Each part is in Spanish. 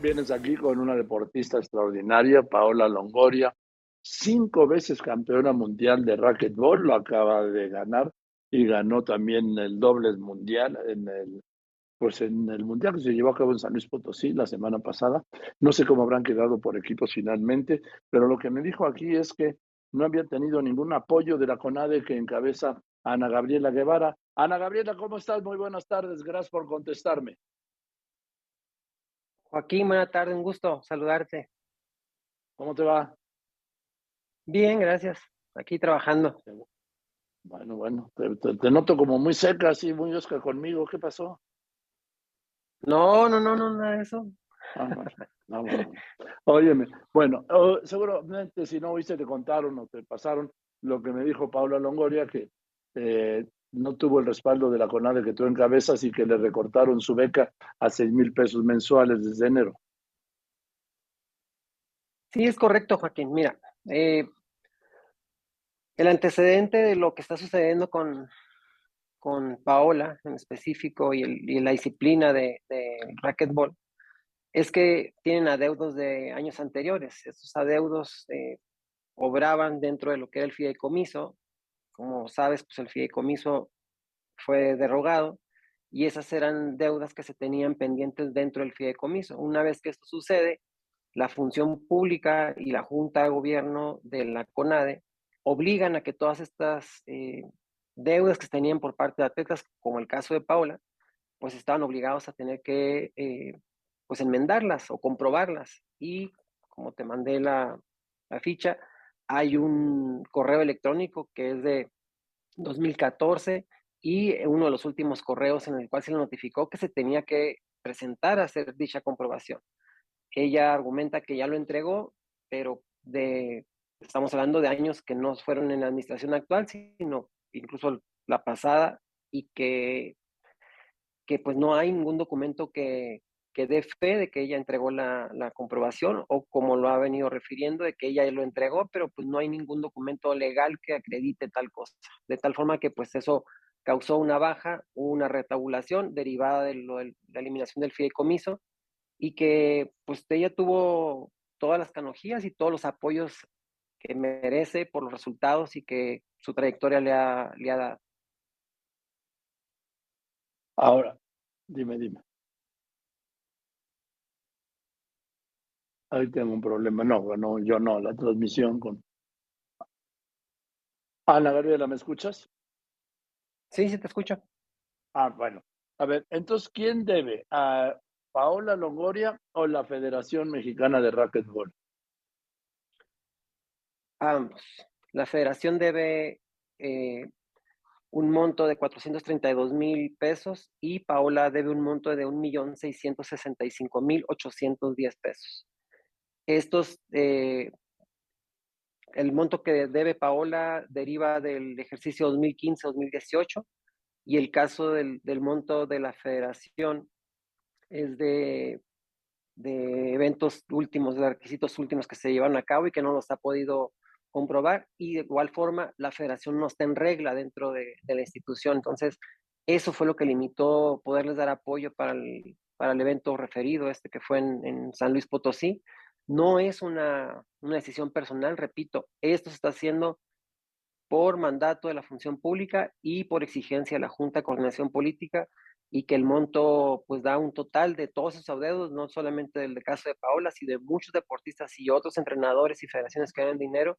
vienes aquí con una deportista extraordinaria, Paola Longoria, cinco veces campeona mundial de racquetball, lo acaba de ganar y ganó también el dobles mundial en el pues en el mundial que se llevó a cabo en San Luis Potosí la semana pasada. No sé cómo habrán quedado por equipos finalmente, pero lo que me dijo aquí es que no había tenido ningún apoyo de la CONADE que encabeza Ana Gabriela Guevara. Ana Gabriela, ¿cómo estás? Muy buenas tardes, gracias por contestarme. Joaquín, buena tarde, un gusto saludarte. ¿Cómo te va? Bien, gracias. Aquí trabajando. Bueno, bueno, te, noto como muy seca, así, muy osca conmigo. ¿Qué pasó? No, no, no, no, nada de eso. Ah, no, bueno. Óyeme, bueno, oh, seguramente si no oíste te contaron o te pasaron lo que me dijo Paula Longoria, que eh, no tuvo el respaldo de la CONADE que tú encabezas y que le recortaron su beca a seis mil pesos mensuales desde enero. Sí, es correcto, Joaquín. Mira, eh, el antecedente de lo que está sucediendo con, con Paola en específico y, la disciplina de, de es que tienen adeudos de años anteriores. Estos adeudos eh, obraban dentro de lo que era el fideicomiso como sabes, pues el fideicomiso fue derogado y esas eran deudas que se tenían pendientes dentro del fideicomiso. Una vez que esto sucede, la función pública y la Junta de Gobierno de la CONADE obligan a que todas estas eh, deudas que se tenían por parte de atletas, como el caso de Paula, pues estaban obligados a tener que eh, pues enmendarlas o comprobarlas. Y como te mandé la, la ficha, hay un correo electrónico que es de 2014 y uno de los últimos correos en el cual se le notificó que se tenía que presentar a hacer dicha comprobación. Ella argumenta que ya lo entregó, pero de, estamos hablando de años que no fueron en la administración actual, sino incluso la pasada y que, que pues no hay ningún documento que, que dé fe de que ella entregó la, comprobación o como lo ha venido refiriendo, de que ella lo entregó, pero pues no hay ningún documento legal que acredite tal cosa. De tal forma que pues eso causó una baja, una retabulación derivada de, la eliminación del fideicomiso y que pues ella tuvo todas las canojías y todos los apoyos que merece por los resultados y que su trayectoria le ha, le ha dado. Ahora, dime, dime. Ahí tengo un problema. No, bueno, yo no, la transmisión con. Ana Gabriela, ¿me escuchas? Sí, sí, te escucho. Ah, bueno. A ver, entonces, ¿quién debe? ¿A Paola Longoria o la Federación Mexicana de Racquetball? Ambos. La federación debe eh, un monto de 432 mil pesos y Paola debe un monto de 1.665.810 pesos. Estos, eh, el monto que debe Paola deriva del ejercicio 2015-2018 y el caso del, monto de la federación es de, de eventos últimos, de requisitos últimos que se llevaron a cabo y que no los ha podido comprobar y de igual forma la federación no está en regla dentro de, la institución. Entonces, eso fue lo que limitó poderles dar apoyo para el, para el evento referido, este que fue en, en San Luis Potosí, no es una, decisión personal, repito, esto se está haciendo por mandato de la función pública y por exigencia de la Junta de Coordinación Política y que el monto pues da un total de todos esos adeudos, no solamente del caso de Paola, sino de muchos deportistas y otros entrenadores y federaciones que ganan dinero,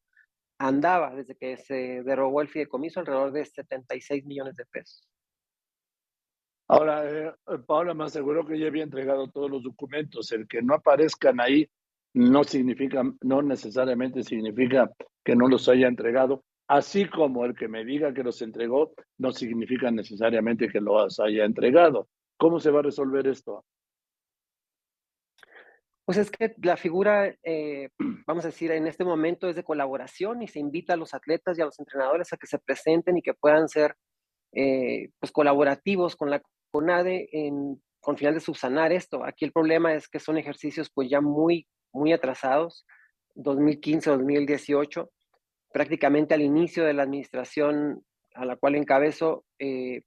andaba desde que se derogó el fideicomiso alrededor de 76 millones de pesos. Ahora, eh, Paola me aseguró que ya había entregado todos los documentos, el que no aparezcan ahí no significa, no necesariamente significa que no los haya entregado, así como el que me diga que los entregó no significa necesariamente que los haya entregado. ¿Cómo se va a resolver esto? Pues es que la figura, eh, vamos a decir, en este momento es de colaboración y se invita a los atletas y a los entrenadores a que se presenten y que puedan ser eh, pues colaborativos con la CONADE en, con final de subsanar esto. Aquí el problema es que son ejercicios pues ya muy muy atrasados, 2015, 2018, prácticamente al inicio de la administración a la cual encabezo, eh,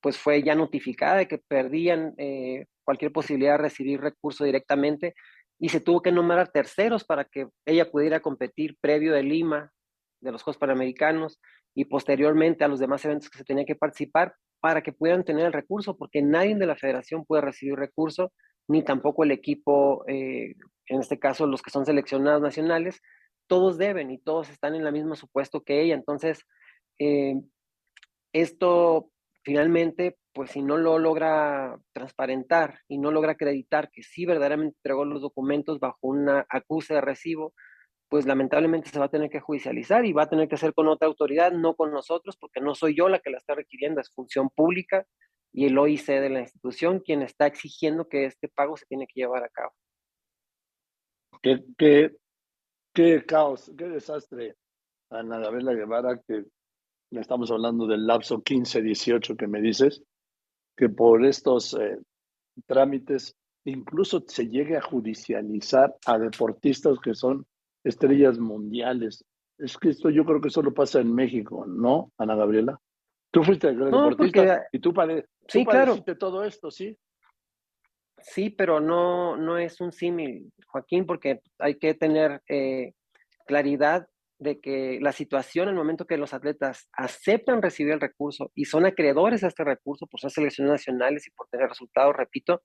pues fue ya notificada de que perdían eh, cualquier posibilidad de recibir recurso directamente y se tuvo que nombrar terceros para que ella pudiera competir previo de Lima, de los Juegos Panamericanos y posteriormente a los demás eventos que se tenía que participar para que pudieran tener el recurso, porque nadie de la federación puede recibir recurso, ni tampoco el equipo, eh, en este caso los que son seleccionados nacionales, todos deben y todos están en el mismo supuesto que ella. Entonces, eh, esto finalmente, pues si no lo logra transparentar y no logra acreditar que sí verdaderamente entregó los documentos bajo una acuse de recibo, pues lamentablemente se va a tener que judicializar y va a tener que ser con otra autoridad, no con nosotros, porque no soy yo la que la está requiriendo, es función pública y el OIC de la institución quien está exigiendo que este pago se tiene que llevar a cabo. Qué, qué, caos, qué desastre, Ana Gabriela Guevara, que estamos hablando del lapso 15-18 que me dices, que por estos eh, trámites incluso se llegue a judicializar a deportistas que son estrellas mundiales. Es que esto yo creo que solo pasa en México, ¿no, Ana Gabriela? Tú fuiste deportista y tú, pade sí, claro. todo esto, ¿sí? Sí, pero no, no es un símil, Joaquín, porque hay que tener eh, claridad de que la situación en el momento que los atletas aceptan recibir el recurso y son acreedores a este recurso por ser selecciones nacionales y por tener resultados, repito,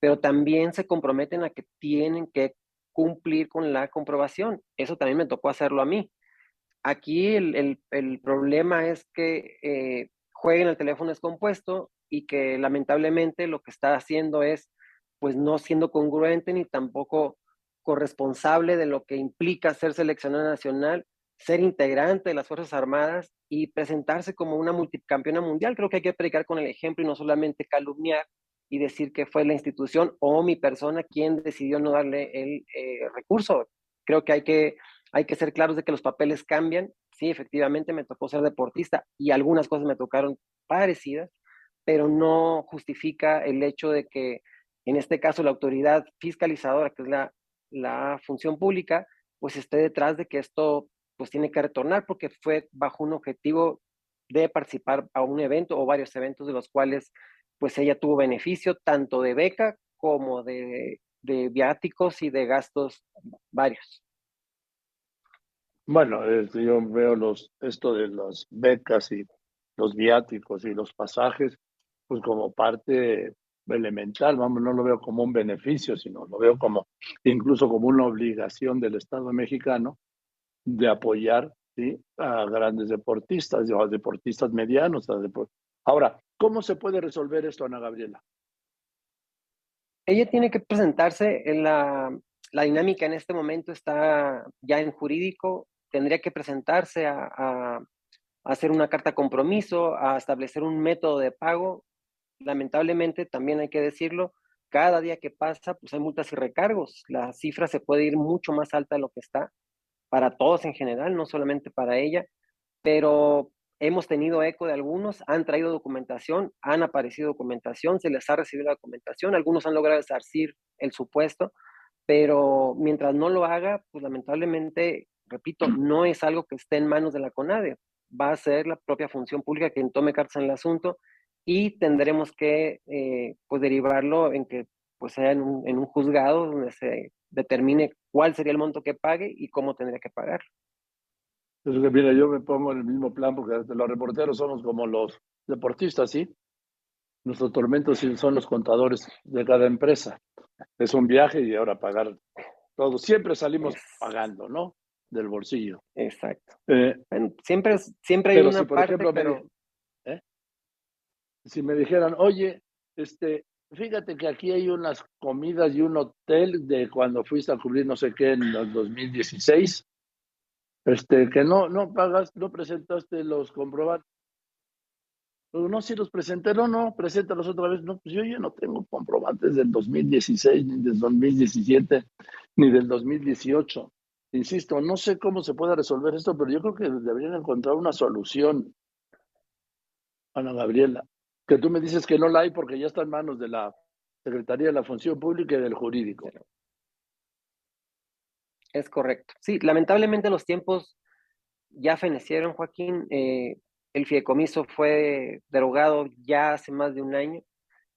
pero también se comprometen a que tienen que cumplir con la comprobación. Eso también me tocó hacerlo a mí. Aquí el, problema es que eh, jueguen el teléfono descompuesto y que lamentablemente lo que está haciendo es pues no siendo congruente ni tampoco corresponsable de lo que implica ser seleccionado nacional ser integrante de las Fuerzas Armadas y presentarse como una multicampeona mundial. Creo que hay que predicar con el ejemplo y no solamente calumniar y decir que fue la institución o mi persona quien decidió no darle el eh, recurso. Creo que hay, que hay que ser claros de que los papeles cambian. Sí, efectivamente me tocó ser deportista y algunas cosas me tocaron parecidas, pero no justifica el hecho de que en este caso la autoridad fiscalizadora, que es la, función pública, pues esté detrás de que esto pues tiene que retornar porque fue bajo un objetivo de participar a un evento o varios eventos de los cuales pues ella tuvo beneficio tanto de beca como de viáticos y de gastos varios. Bueno, yo veo los, esto de las becas y los viáticos y los pasajes, pues como parte elemental, vamos, no lo veo como un beneficio, sino lo veo como incluso como una obligación del Estado mexicano de apoyar a grandes deportistas, a deportistas medianos. Ahora, ¿cómo se puede resolver esto, Ana Gabriela? Ella tiene que presentarse en la, la dinámica en este momento está ya en jurídico, tendría que presentarse a, hacer una carta compromiso, a establecer un método de pago. Lamentablemente, también hay que decirlo, cada día que pasa, pues hay multas y recargos. La cifra se puede ir mucho más alta de lo que está para todos en general, no solamente para ella, pero hemos tenido eco de algunos, han traído documentación, han aparecido documentación, se les ha recibido la documentación, algunos han logrado esarcir el supuesto, pero mientras no lo haga, pues lamentablemente, repito, no es algo que esté en manos de la CONADE, va a ser la propia función pública quien tome cartas en el asunto y tendremos que eh, pues derivarlo en que pues sea en un, en un juzgado donde se determine cuál sería el monto que pague y cómo tendría que pagar. Entonces, que mira, yo me pongo en el mismo plan porque los reporteros somos como los deportistas, ¿sí? Nuestros tormentos son los contadores de cada empresa. Es un viaje y ahora pagar todo. Siempre salimos pagando, ¿no? Del bolsillo. Exacto. Eh, siempre, siempre hay una por parte, ejemplo, pero... ¿eh? Si me dijeran, oye, este, Fíjate que aquí hay unas comidas y un hotel de cuando fuiste a cubrir no sé qué en el 2016, este, que no, no pagas, no presentaste los comprobantes. no, si los presenté, no, no, preséntalos otra vez. No, pues yo ya no tengo comprobantes del 2016, ni del 2017, ni del 2018. Insisto, no sé cómo se puede resolver esto, pero yo creo que deberían encontrar una solución. Ana Gabriela que tú me dices que no la hay porque ya está en manos de la Secretaría de la Función Pública y del Jurídico. Es correcto. Sí, lamentablemente los tiempos ya fenecieron, Joaquín. Eh, el fideicomiso fue derogado ya hace más de un año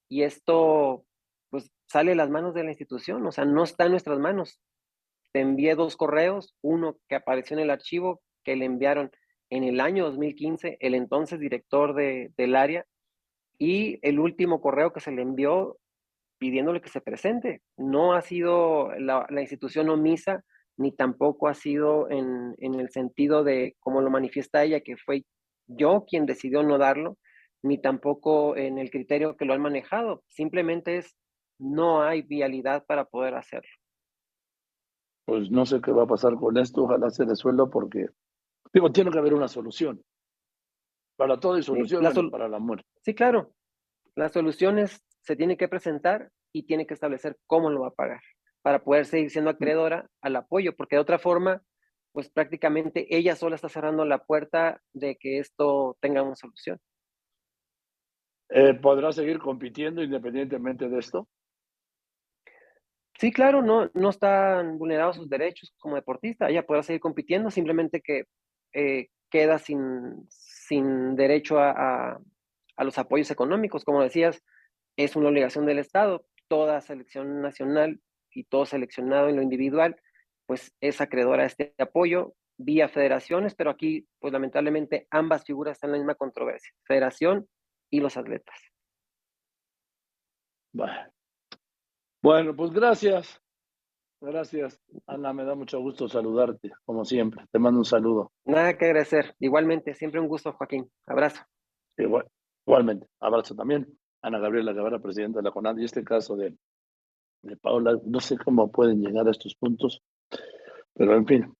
y esto pues sale de las manos de la institución, o sea, no está en nuestras manos. Te envié dos correos, uno que apareció en el archivo que le enviaron en el año 2015 el entonces director de, del área y el último correo que se le envió pidiéndole que se presente. No ha sido la, institución omisa, ni tampoco ha sido en, en, el sentido de, como lo manifiesta ella, que fue yo quien decidió no darlo, ni tampoco en el criterio que lo han manejado. Simplemente es, no hay vialidad para poder hacerlo. Pues no sé qué va a pasar con esto, ojalá se resuelva porque, digo, tiene que haber una solución. Para todo hay solución, para la muerte. Sí, claro. Las soluciones se tiene que presentar y tiene que establecer cómo lo va a pagar para poder seguir siendo acreedora al apoyo, porque de otra forma, pues prácticamente ella sola está cerrando la puerta de que esto tenga una solución. Eh, ¿Podrá seguir compitiendo independientemente de esto? Sí, claro, no, no están vulnerados sus derechos como deportista. Ella podrá seguir compitiendo, simplemente que eh, queda sin, sin derecho a, a los apoyos económicos. Como decías, es una obligación del Estado. Toda selección nacional y todo seleccionado en lo individual, pues es acreedora a este apoyo vía federaciones, pero aquí, pues lamentablemente, ambas figuras están en la misma controversia, federación y los atletas. Bueno, bueno pues gracias. Gracias, Ana, me da mucho gusto saludarte, como siempre. Te mando un saludo. Nada que agradecer. Igualmente, siempre un gusto, Joaquín. Abrazo. Igual. Igualmente, abrazo también. Ana Gabriela Guevara, presidenta de la CONAD, y este caso de, de Paula, no sé cómo pueden llegar a estos puntos, pero en fin,